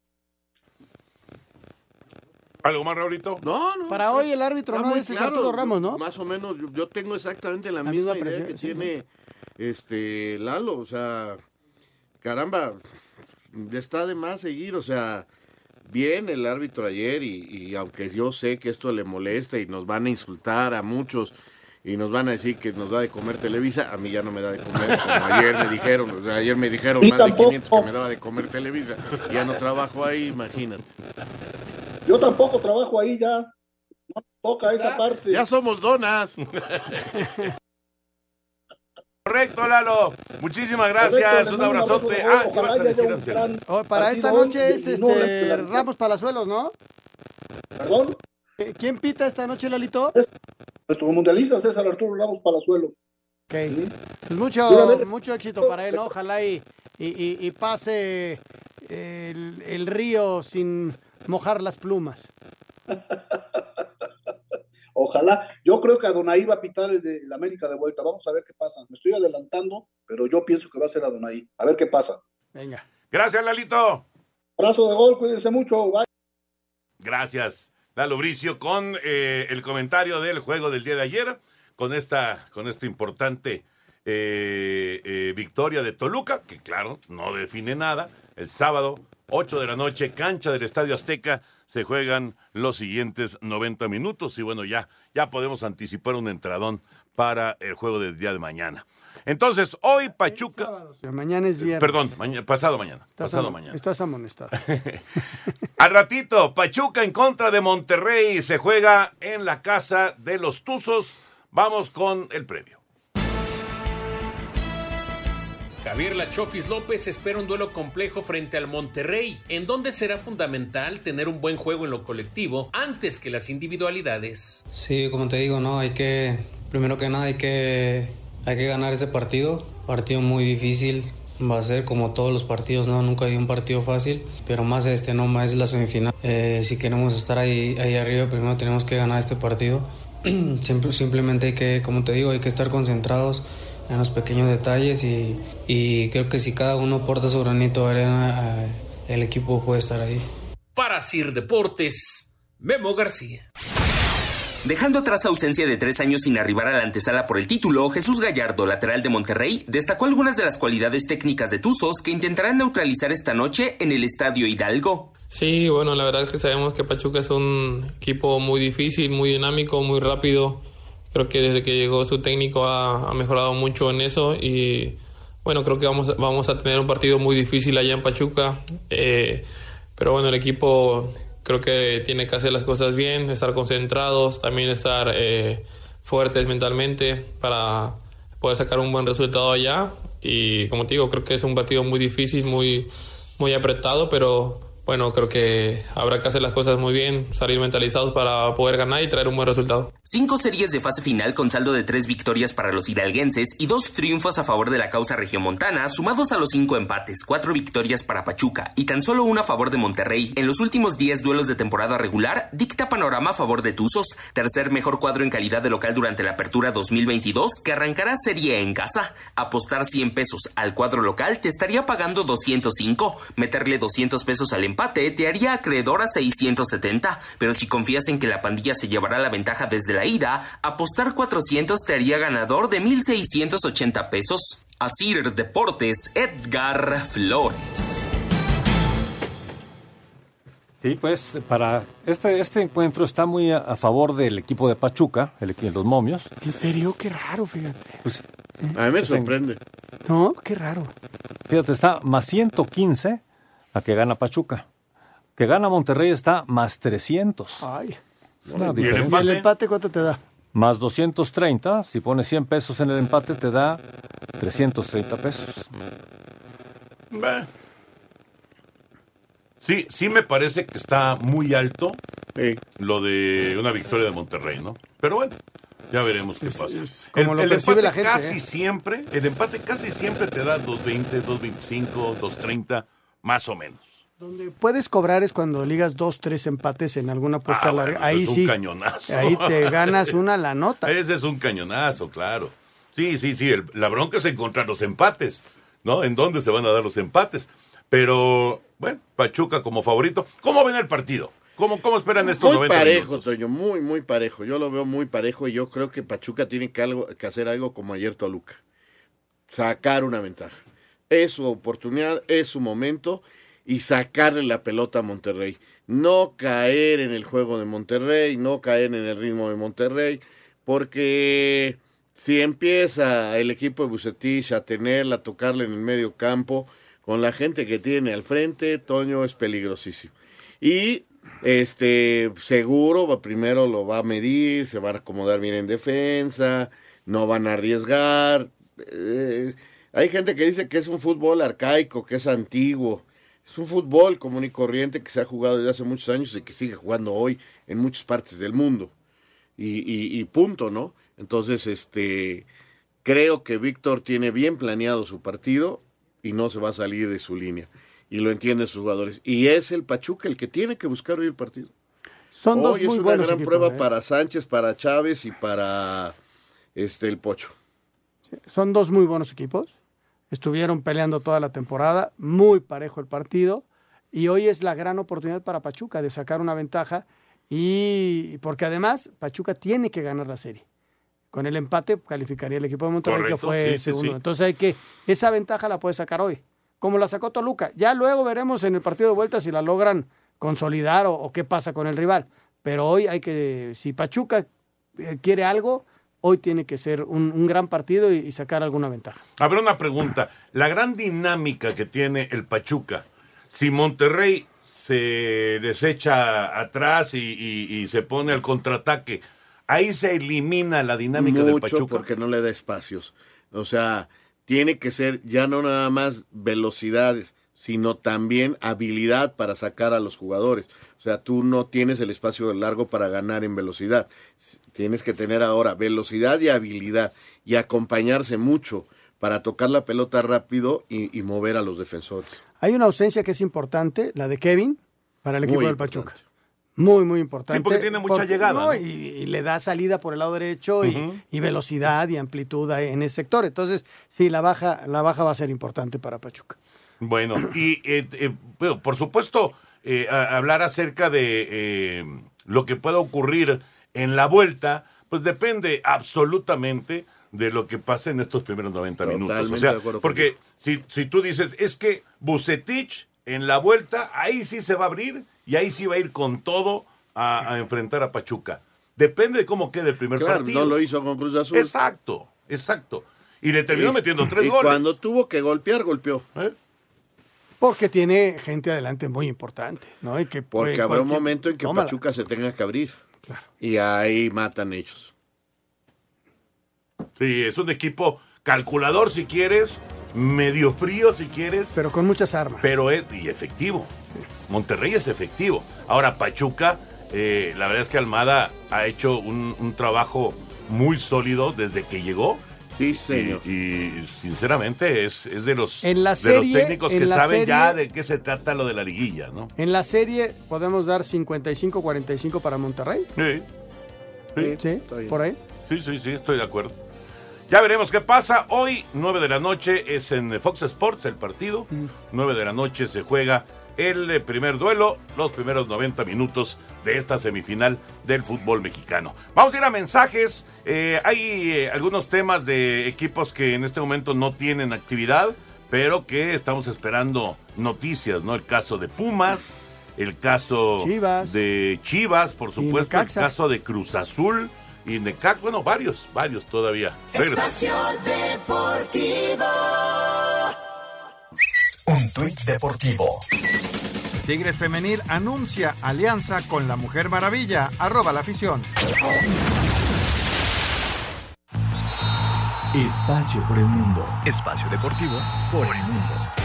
¿Algo más, Raulito? No, no. Para hoy el árbitro no es claro, Arturo Ramos, ¿no? Más o menos, yo, yo tengo exactamente la, la misma, misma idea que sí, tiene ¿no? este Lalo, o sea, caramba, está de más seguir, o sea, bien el árbitro ayer y, y, aunque yo sé que esto le molesta y nos van a insultar a muchos y nos van a decir que nos da de comer Televisa, a mí ya no me da de comer, como ayer me dijeron, o sea, ayer me dijeron más tampoco. de 500 que me daba de comer Televisa, ya no trabajo ahí, imagínate. Yo tampoco trabajo ahí ya, no toca esa ya, parte. Ya somos donas. [LAUGHS] Correcto, Lalo. Muchísimas gracias. Correcto, un abrazote. Un abrazo, ah, ojalá haya un gran oh, para esta noche es este, no Ramos Palazuelos, ¿no? ¿Perdón? ¿Quién pita esta noche, Lalito? Es nuestro mundialista César Arturo Ramos Palazuelos. Ok. ¿Sí? Pues mucho, mucho éxito para él, ¿no? Ojalá y, y, y, y pase el, el río sin mojar las plumas. [LAUGHS] Ojalá, yo creo que Adonai va a pitar el de la América de vuelta. Vamos a ver qué pasa. Me estoy adelantando, pero yo pienso que va a ser Adonai. A ver qué pasa. Venga. Gracias, Lalito. Abrazo de gol, cuídense mucho. Bye. Gracias, Lalo Bricio, con eh, el comentario del juego del día de ayer, con esta, con esta importante eh, eh, victoria de Toluca, que claro, no define nada. El sábado, 8 de la noche, cancha del Estadio Azteca, se juegan los siguientes 90 minutos y bueno, ya, ya podemos anticipar un entradón para el juego del día de mañana. Entonces, hoy Pachuca... Mañana es viernes. Perdón, mañana, pasado mañana. Estás pasado mañana. Estás amonestado. [LAUGHS] Al ratito, Pachuca en contra de Monterrey se juega en la casa de los Tuzos. Vamos con el previo. Javier Lachofis López espera un duelo complejo frente al Monterrey, en donde será fundamental tener un buen juego en lo colectivo antes que las individualidades. Sí, como te digo, no, hay que, primero que nada hay que, hay que ganar ese partido, partido muy difícil, va a ser como todos los partidos, no, nunca hay un partido fácil, pero más este, no, más la semifinal. Eh, si queremos estar ahí, ahí arriba, primero tenemos que ganar este partido. [CLEARS THROAT] Simplemente hay que, como te digo, hay que estar concentrados en los pequeños detalles y, y creo que si cada uno aporta su granito de arena, eh, el equipo puede estar ahí. Para Sir Deportes, Memo García. Dejando atrás ausencia de tres años sin arribar a la antesala por el título, Jesús Gallardo, lateral de Monterrey, destacó algunas de las cualidades técnicas de Tuzos que intentarán neutralizar esta noche en el Estadio Hidalgo. Sí, bueno, la verdad es que sabemos que Pachuca es un equipo muy difícil, muy dinámico, muy rápido. Creo que desde que llegó su técnico ha, ha mejorado mucho en eso y bueno, creo que vamos, vamos a tener un partido muy difícil allá en Pachuca. Eh, pero bueno, el equipo creo que tiene que hacer las cosas bien, estar concentrados, también estar eh, fuertes mentalmente para poder sacar un buen resultado allá. Y como te digo, creo que es un partido muy difícil, muy, muy apretado, pero bueno, creo que habrá que hacer las cosas muy bien, salir mentalizados para poder ganar y traer un buen resultado. Cinco series de fase final con saldo de tres victorias para los hidalguenses y dos triunfos a favor de la causa regiomontana, sumados a los cinco empates, cuatro victorias para Pachuca y tan solo una a favor de Monterrey. En los últimos 10 duelos de temporada regular, dicta panorama a favor de Tuzos, tercer mejor cuadro en calidad de local durante la apertura 2022, que arrancará serie en casa. Apostar 100 pesos al cuadro local te estaría pagando 205, meterle 200 pesos al empate te haría acreedor a 670, pero si confías en que la pandilla se llevará la ventaja desde la ida, apostar 400 te haría ganador de 1680 pesos. Asir Deportes, Edgar Flores. Sí, pues para este, este encuentro está muy a, a favor del equipo de Pachuca, el, equi- los momios. En serio, qué raro, fíjate. Pues, A mí me pues, en- sorprende. No, qué raro. Fíjate, está más 115 a que gana Pachuca. Que gana Monterrey está más 300. Ay. Es una ¿Y el empate? ¿Y el empate cuánto te da? Más 230, si pones 100 pesos en el empate te da 330 pesos. Bah. Sí, sí me parece que está muy alto lo de una victoria de Monterrey, ¿no? Pero bueno, ya veremos qué pasa. como lo percibe empate la gente, casi ¿eh? siempre, el empate casi siempre te da 2.20, 2.25, 2.30, más o menos. Donde puedes cobrar es cuando ligas dos, tres empates en alguna apuesta Ah, larga. bueno, Ahí eso es sí. un cañonazo. Ahí te [LAUGHS] ganas una la nota. Ese es un cañonazo, claro. Sí, sí, sí, el- la bronca es encontrar los empates, ¿no? ¿En dónde se van a dar los empates? Pero, bueno, Pachuca como favorito. ¿Cómo ven el partido? ¿Cómo, cómo esperan estos Muy 90 parejo, minutos? Toño, muy, muy parejo. Yo lo veo muy parejo y yo creo que Pachuca tiene que, algo, que hacer algo como ayer Toluca. Sacar una ventaja. Es su oportunidad, es su momento y sacarle la pelota a Monterrey. No caer en el juego de Monterrey, no caer en el ritmo de Monterrey, porque si empieza el equipo de Bucetich a tenerla, a tocarle en el medio campo, con la gente que tiene al frente, Toño es peligrosísimo. Y este seguro primero lo va a medir, se va a acomodar bien en defensa, no van a arriesgar. Eh, hay gente que dice que es un fútbol arcaico, que es antiguo. Es un fútbol común y corriente que se ha jugado desde hace muchos años y que sigue jugando hoy en muchas partes del mundo. Y, y- y punto, ¿no? Entonces, este, creo que Víctor tiene bien planeado su partido y no se va a salir de su línea. Y lo entienden sus jugadores. Y es el Pachuca el que tiene que buscar hoy el partido. Son dos Hoy es muy una gran equipos, prueba ¿eh? para Sánchez, para Chávez y para este el Pocho. Son dos muy buenos equipos. Estuvieron peleando toda la temporada, muy parejo el partido. Y hoy es la gran oportunidad para Pachuca de sacar una ventaja. Y porque además Pachuca tiene que ganar la serie. con el empate calificaría el equipo de Monterrey Correcto, que fue sí, segundo. sí. Entonces hay que, esa ventaja la puede sacar hoy, como la sacó Toluca. Ya luego veremos en el partido de vuelta si la logran consolidar o, o qué pasa con el rival. Pero hoy hay que, si Pachuca eh, quiere algo, hoy tiene que ser un, un gran partido y, y sacar alguna ventaja. A ver, una pregunta. La gran dinámica que tiene el Pachuca, si Monterrey se desecha atrás y, y- y se pone al contraataque, ahí se elimina la dinámica del Pachuca. porque no le da espacios. O sea, tiene que ser ya no nada más velocidades, sino también habilidad para sacar a los jugadores. O sea, tú no tienes el espacio largo para ganar en velocidad. Tienes que tener ahora velocidad y habilidad y acompañarse mucho para tocar la pelota rápido y, y mover a los defensores. Hay una ausencia que es importante, la de Kevin, para el equipo Muy del Pachuca. Muy, muy importante. Sí, porque tiene mucha llegada, no, ¿no? Y, y le da salida por el lado derecho y- velocidad y amplitud ahí en ese sector. Entonces, sí, la baja, la baja va a ser importante para Pachuca. Bueno, y eh, eh, bueno, por supuesto, eh, a- hablar acerca de eh, lo que pueda ocurrir en la vuelta, pues depende absolutamente de lo que pase en estos primeros 90 minutos. O sea, porque si, si tú dices, es que Bucetich en la vuelta, ahí sí se va a abrir y ahí sí va a ir con todo a, a enfrentar a Pachuca. Depende de cómo quede el primer Claro, partido. no lo hizo con Cruz Azul. Exacto, exacto. Y le terminó Y- metiendo tres y goles. cuando tuvo que golpear, golpeó. Porque tiene gente adelante muy importante, ¿no? Y que Porque habrá un momento en que Tómala. Pachuca se tenga que abrir. Y ahí matan ellos. Sí, es un equipo calculador si quieres, medio frío si quieres. Pero con muchas armas. Pero es y efectivo. Monterrey es efectivo. Ahora, Pachuca, eh, la verdad es que Almada ha hecho un, un trabajo muy sólido desde que llegó. Sí, señor. Y, y, sinceramente es, es de los, En la de los técnicos que en la saben ya de qué se trata lo de la liguilla, ¿no? En la serie podemos dar 55-45 para Monterrey. Sí. Sí, Sí, por ahí. Sí, sí, sí, estoy de acuerdo. Ya veremos qué pasa. Hoy, 9 de la noche, es en Fox Sports el partido. 9 de la noche se juega el eh, primer duelo, los primeros 90 minutos de esta semifinal del fútbol mexicano. Vamos a ir a mensajes. Eh, hay eh, algunos temas de equipos que en este momento no tienen actividad, pero que estamos esperando noticias, ¿no? El caso de Pumas, el caso Chivas. de Chivas, por supuesto, el caso de Cruz Azul y Necax, bueno, varios, varios todavía. Espacio Deportivo. Un tuit deportivo. Tigres Femenil anuncia alianza con la Mujer Maravilla. Arroba la afición. Espacio por el mundo. Espacio deportivo por el mundo.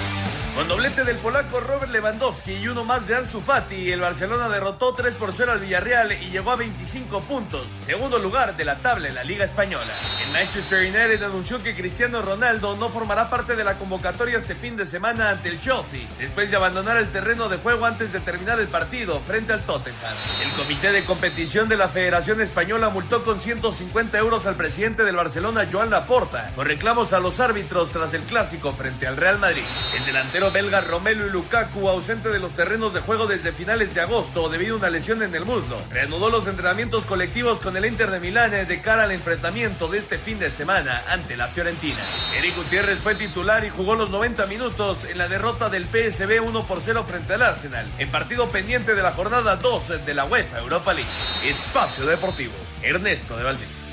Con doblete del polaco Robert Lewandowski y uno más de Ansu Fati, el Barcelona derrotó 3 por 0 al Villarreal y llegó a 25 puntos, segundo lugar de la tabla en la Liga Española. El Manchester United anunció que Cristiano Ronaldo no formará parte de la convocatoria este fin de semana ante el Chelsea, después de abandonar el terreno de juego antes de terminar el partido frente al Tottenham. El comité de competición de la Federación Española multó con 150 euros al presidente del Barcelona, Joan Laporta, con reclamos a los árbitros tras el clásico frente al Real Madrid. El delantero belga Romelu Lukaku, ausente de los terrenos de juego desde finales de agosto debido a una lesión en el muslo, reanudó los entrenamientos colectivos con el Inter de Milán de cara al enfrentamiento de este fin de semana ante la Fiorentina. Eric Gutiérrez fue titular y jugó los 90 minutos en la derrota del PSB 1 por 0 frente al Arsenal, en partido pendiente de la jornada 2 de la UEFA Europa League. Espacio Deportivo, Ernesto de Valdés.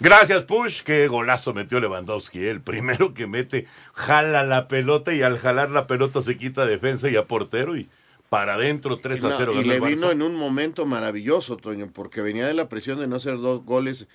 Gracias, Push. Qué golazo metió Lewandowski. ¿eh? El primero que mete, jala la pelota y al jalar la pelota se quita defensa y a portero y para adentro 3 a No, 0. y ganó le vino en un momento maravilloso, Toño, porque venía de la presión de no hacer dos goles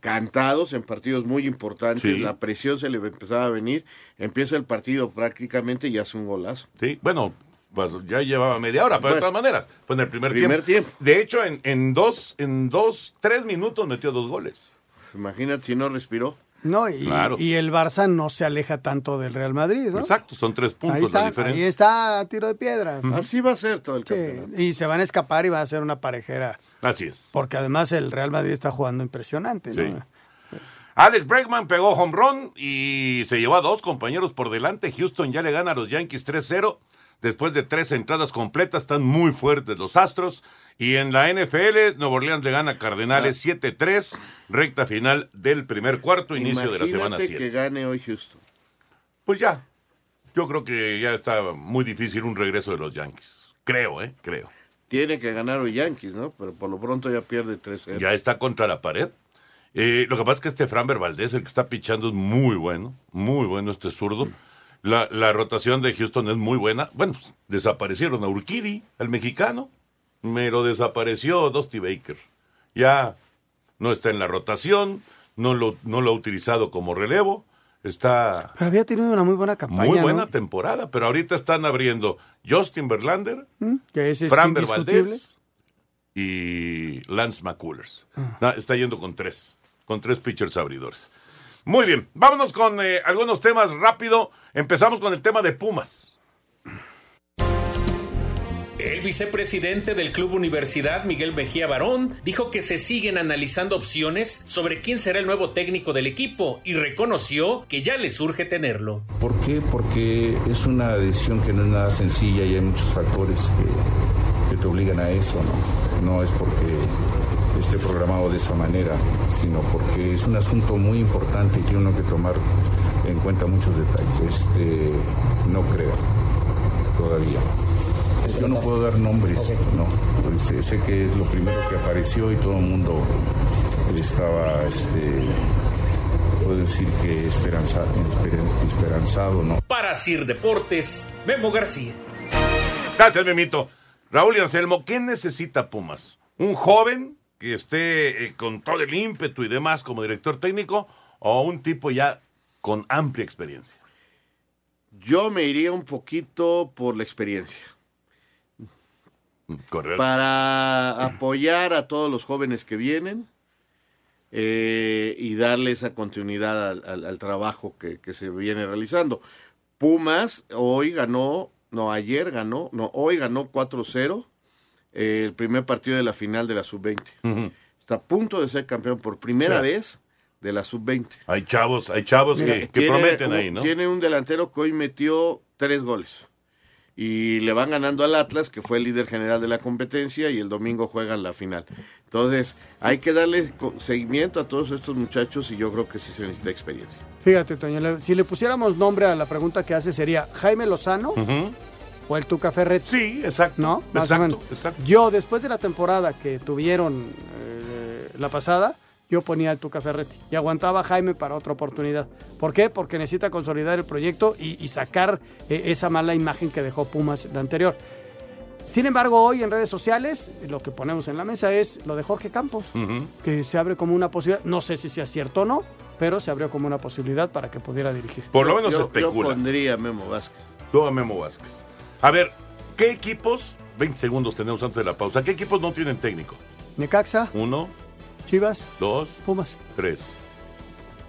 cantados en partidos muy importantes. Sí. La presión se le empezaba a venir. Empieza el partido prácticamente y hace un golazo. Sí, bueno, pues ya llevaba media hora, pero de todas maneras, fue en el primer, primer tiempo. De hecho, en, en dos, en dos, tres minutos metió dos goles. Imagínate si no respiró. No, y, Claro. y el Barça no se aleja tanto del Real Madrid, ¿no? Exacto, son tres puntos Ahí la está, diferencia. ahí está a tiro de piedra. Así va a ser todo el Sí, campeonato. y se van a escapar y va a ser una parejera. Así es. Porque además el Real Madrid está jugando impresionante, ¿no? Sí. Alex Bregman pegó home run y se llevó a dos compañeros por delante. Houston ya le gana a los Yankees 3-0. Después de tres entradas completas, están muy fuertes los Astros. Y en la NFL, Nuevo Orleans le gana a Cardenales 7-3, recta final del primer cuarto, inicio de la semana Imagínate 7. que gane hoy Houston. Pues ya, yo creo que ya está muy difícil un regreso de los Yankees. Creo, ¿eh? Creo. Tiene que ganar hoy Yankees, ¿no? Pero por lo pronto ya pierde 3-0. Ya está contra la pared. Eh, lo que pasa es que este Framber Valdés, el que está pichando, es muy bueno. Muy bueno este zurdo. La, la rotación de Houston es muy buena. Bueno, pues, desaparecieron a Urquidi, el mexicano. Me lo desapareció Dusty Baker. Ya no está en la rotación, no lo, no lo ha utilizado como relevo. Está Pero había tenido una muy buena campaña. muy buena ¿no? temporada, pero ahorita están abriendo Justin Verlander, ¿Mm? Que ese es. Valdés y Lance McCullers. Ah. Está yendo con tres, con tres pitchers abridores. Muy bien, vámonos con eh, algunos temas rápido. Empezamos con el tema de Pumas. El vicepresidente del Club Universidad, Miguel Mejía Barón, dijo que se siguen analizando opciones sobre quién será el nuevo técnico del equipo y reconoció que ya le surge tenerlo. ¿Por qué? Porque es una decisión que no es nada sencilla y hay muchos factores que, que te obligan a eso, ¿no? No es porque esté programado de esa manera, sino porque es un asunto muy importante y tiene uno que tomar en cuenta muchos detalles. Este, no creo, todavía. Yo no puedo dar nombres, ¿no? Pues, sé, sé que es lo primero que apareció y todo el mundo estaba, este, puedo decir que esperanza- esper- esperanzado, ¿no? Para Sir Deportes, Memo García. Gracias, Memito. Raúl y Anselmo, ¿qué necesita Pumas? ¿Un joven que esté eh, con todo el ímpetu y demás como director técnico o un tipo ya con amplia experiencia? Yo me iría un poquito por la experiencia. Correcto. Para apoyar a todos los jóvenes que vienen eh, y darle esa continuidad al, al- al trabajo que, que se viene realizando. Pumas hoy ganó, no, ayer ganó, no, hoy ganó 4-0 eh, el primer partido de la final de la sub-20. Está a punto de ser campeón por primera Sí. vez de la sub-20. Hay chavos, hay chavos Mira, que, que tiene prometen un- ahí, ¿no? Tiene un delantero que hoy metió tres goles. Y le van ganando al Atlas, que fue el líder general de la competencia, y el domingo juegan la final. Entonces, hay que darle seguimiento a todos estos muchachos y yo creo que sí se necesita experiencia. Fíjate, Toño, si le pusiéramos nombre a la pregunta que hace sería Jaime Lozano o el Tuca Ferretti. Sí, exacto. ¿No? Exacto, exacto. Yo, después de la temporada que tuvieron eh, la pasada, yo ponía el Tuca Ferretti y aguantaba a Jaime para otra oportunidad. ¿Por qué? Porque necesita consolidar el proyecto y, y sacar eh, esa mala imagen que dejó Pumas la anterior. Sin embargo, hoy en redes sociales lo que ponemos en la mesa es lo de Jorge Campos, que se abre como una posibilidad, no sé si sea cierto o no, pero se abrió como una posibilidad para que pudiera dirigir. Por lo menos yo- se especula. Yo pondría a Memo Vázquez. Tú a Memo Vázquez. A ver, ¿qué equipos, 20 segundos tenemos antes de la pausa, qué equipos no tienen técnico? Necaxa, Uno, Chivas, dos, Pumas. tres.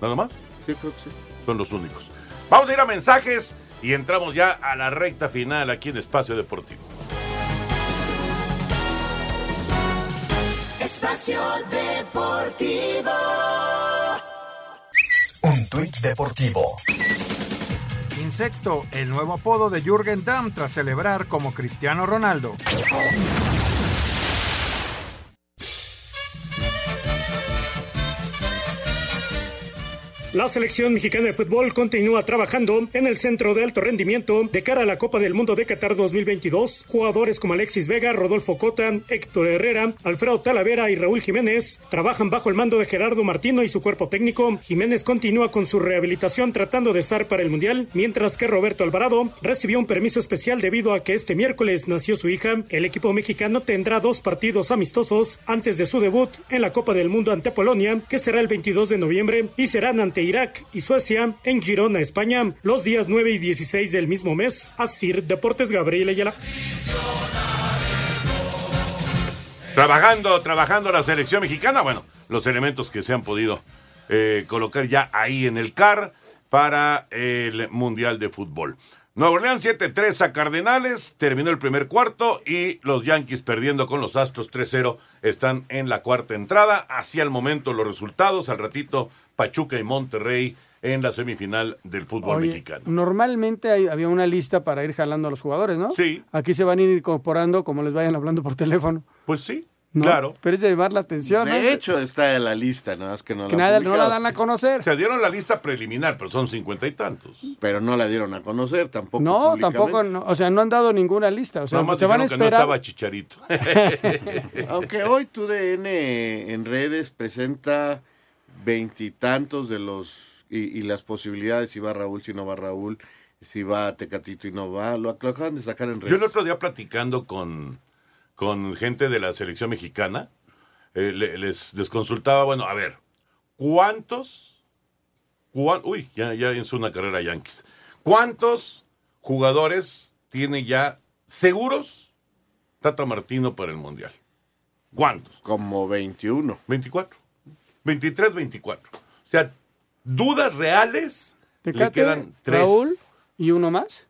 ¿Nada más? Sí, creo que sí. Son los únicos. Vamos a ir a mensajes y entramos ya a la recta final aquí en Espacio Deportivo. Espacio Deportivo. Un tuit deportivo. Insecto, el nuevo apodo de Jürgen Damm tras celebrar como Cristiano Ronaldo. La selección mexicana de fútbol continúa trabajando en el centro de alto rendimiento de cara a la Copa del Mundo de Qatar 2022. Jugadores como Alexis Vega, Rodolfo Cota, Héctor Herrera, Alfredo Talavera y Raúl Jiménez trabajan bajo el mando de Gerardo Martino y su cuerpo técnico. Jiménez continúa con su rehabilitación tratando de estar para el Mundial, mientras que Roberto Alvarado recibió un permiso especial debido a que este miércoles nació su hija. El equipo mexicano tendrá dos partidos amistosos antes de su debut en la Copa del Mundo ante Polonia, que será el 22 de noviembre, y serán ante Irak y Suecia en Girona, España, los días 9 y 16 del mismo mes. Asir Deportes Gabriel Ayala. Trabajando, trabajando la selección mexicana, bueno, los elementos que se han podido eh, colocar ya ahí en el CAR para el Mundial de Fútbol. Nueva Orleans 7-3 a Cardenales, terminó el primer cuarto y los Yankees perdiendo con los Astros 3-0 están en la cuarta entrada. Hacia el momento los resultados, al ratito Pachuca y Monterrey en la semifinal del fútbol Oye, mexicano. Normalmente hay- había una lista para ir jalando a los jugadores, ¿no? Sí. Aquí se van a ir incorporando como les vayan hablando por teléfono. Pues sí, ¿no? claro. Pero es de llamar la atención, ¿no? De hecho, está en la lista, nada más que no que la, nada, no la dan a conocer. Se dieron la lista preliminar, pero son cincuenta y tantos. Pero no la dieron a conocer tampoco. No, tampoco, no, o sea, no han dado ninguna lista. O sea, se van a dijeron que no esperar. estaba Chicharito. [LAUGHS] Aunque hoy tu DN en redes presenta veintitantos de los y, y las posibilidades si va Raúl, si no va Raúl, si va Tecatito y no va, lo, lo acaban de sacar en redes. Yo el otro día platicando con, con gente de la selección mexicana, eh, le- les, les consultaba, bueno, a ver, ¿cuántos? cuán- uy, ya, ya hizo una carrera Yankees. ¿Cuántos jugadores tiene ya seguros Tata Martino para el Mundial? ¿Cuántos? Como 21. 24. 23, 24. O sea, dudas reales le Tecate, quedan tres. Raúl y uno más.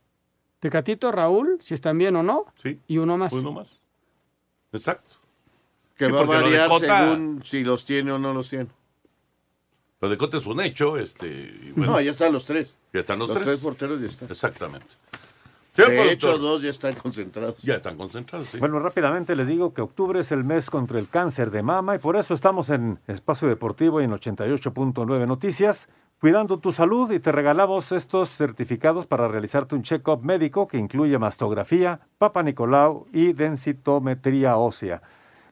Tecatito, Raúl, si están bien o no. Sí. Y uno más. Uno más. Exacto. Que Sí, va a lo variar Cota- según si los tiene o no los tiene. Lo de Cota es un hecho, este. y bueno, No, ya están los tres. ya están los, Los tres. tres porteros ya están. Exactamente. De productor, hecho, dos ya están concentrados. Ya están concentrados, sí. Bueno, rápidamente les digo que octubre es el mes contra el cáncer de mama y por eso estamos en Espacio Deportivo y en 88.9 Noticias, cuidando tu salud y te regalamos estos certificados para realizarte un check-up médico que incluye mastografía, papa Nicolau y densitometría ósea.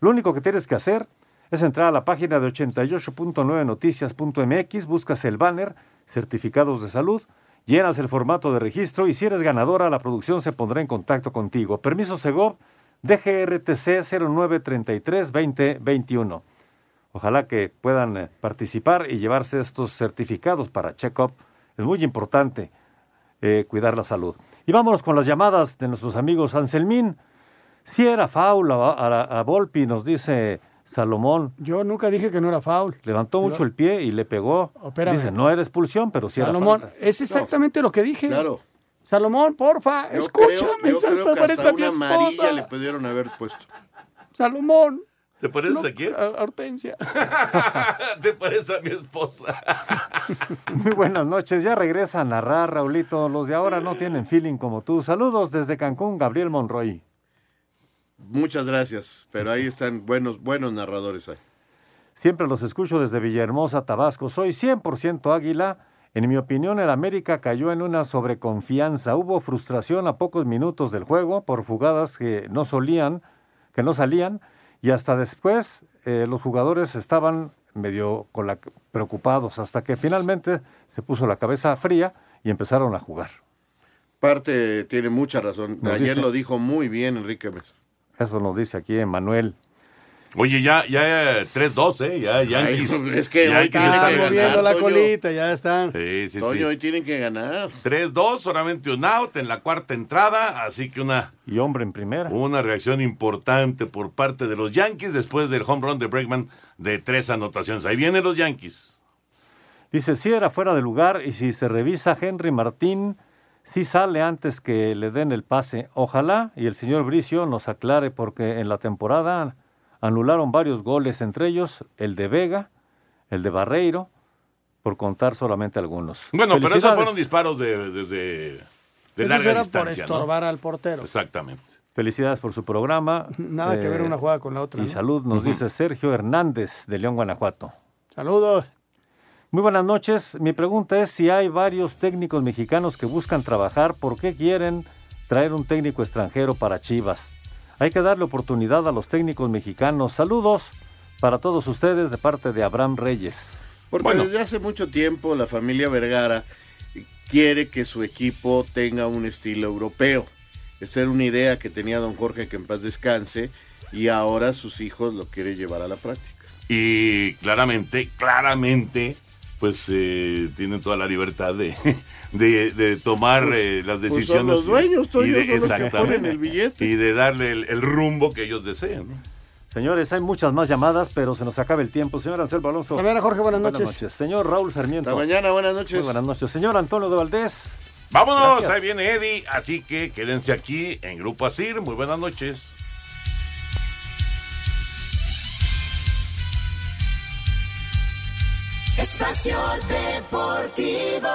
Lo único que tienes que hacer es entrar a la página de 88.9noticias.mx, buscas el banner, certificados de salud, llenas el formato de registro y si eres ganadora, la producción se pondrá en contacto contigo. Permiso Segov, DGRTC 0933-2021. Ojalá que puedan eh, participar y llevarse estos certificados para check-up. Es muy importante eh, cuidar la salud. Y vámonos con las llamadas de nuestros amigos Anselmín. Si era faula a, a, a Volpi, nos dice Salomón. Yo nunca dije que no era foul. Levantó mucho el pie y le pegó. Espérame. Dice, no era expulsión, pero sí Salomón, era es exactamente lo que dije. Claro. Salomón, porfa, Yo escúchame, creo, yo creo que hasta a mi una amarilla le pudieron haber puesto. Salomón. ¿Te pareces No, a quién? a Hortensia. [LAUGHS] Te parece a mi esposa. [LAUGHS] Muy buenas noches. Ya regresa a narrar, Raulito. Los de ahora no tienen feeling como tú. Saludos desde Cancún, Gabriel Monroy. Muchas gracias, pero ahí están buenos, buenos narradores ahí. Siempre los escucho desde Villahermosa, Tabasco. Soy 100% águila. En mi opinión, el América cayó en una sobreconfianza. Hubo frustración a pocos minutos del juego por jugadas que no solían, que no salían, y hasta después eh, los jugadores estaban medio con la, preocupados hasta que finalmente se puso la cabeza fría y empezaron a jugar. Parte tiene mucha razón. Nos Ayer dice- lo dijo muy bien Enrique Mesa. Eso nos dice aquí Emanuel. Oye, ya, ya 3-2, ¿eh? Ya Yankees. Ay, es que Yankees están que moviendo ganar, la Toño. colita, ya están. Sí, sí, Toño, sí. hoy tienen que ganar. 3-2, solamente un out en la cuarta entrada, así que una, Y hombre en primera. una reacción importante por parte de los Yankees después del home run de Bregman de tres anotaciones. Ahí vienen los Yankees. Dice, si era fuera de lugar y si se revisa Henry Martín, sí sale antes que le den el pase. Ojalá y el señor Bricio nos aclare porque en la temporada anularon varios goles, entre ellos el de Vega, el de Barreiro, por contar solamente algunos. Bueno, pero esos fueron disparos de, de, de- de larga por distancia, ¿no? estorbar al portero. Exactamente. Felicidades por su programa. Nada que ver Eh, una jugada con la otra. Y ¿no? salud, nos dice Sergio Hernández de León, Guanajuato. Saludos. Muy buenas noches. Mi pregunta es si hay varios técnicos mexicanos que buscan trabajar, ¿por qué quieren traer un técnico extranjero para Chivas? Hay que darle oportunidad a los técnicos mexicanos. Saludos para todos ustedes de parte de Abraham Reyes. Porque Bueno. desde hace mucho tiempo la familia Vergara quiere que su equipo tenga un estilo europeo. Esta era una idea que tenía don Jorge que en paz descanse y ahora sus hijos lo quiere llevar a la práctica. Y claramente, claramente, pues eh, tienen toda la libertad de, [LAUGHS] de, de tomar Pues- eh, las pues decisiones. son los dueños, Toño, de- son los que ponen el billete. Y de darle el, el rumbo que ellos deseen. ¿no? Señores, hay muchas más llamadas, pero se nos acaba el tiempo. Señor Anselmo Alonso. Hasta mañana, Jorge, buenas noches. Señor Raúl Sarmiento. Hasta mañana, buenas noches. Muy buenas noches. Señor Antonio de Valdés. Vámonos, Gracias. ahí viene Eddie, así que quédense aquí en Grupo Asir. Muy buenas noches. Espacio Deportivo.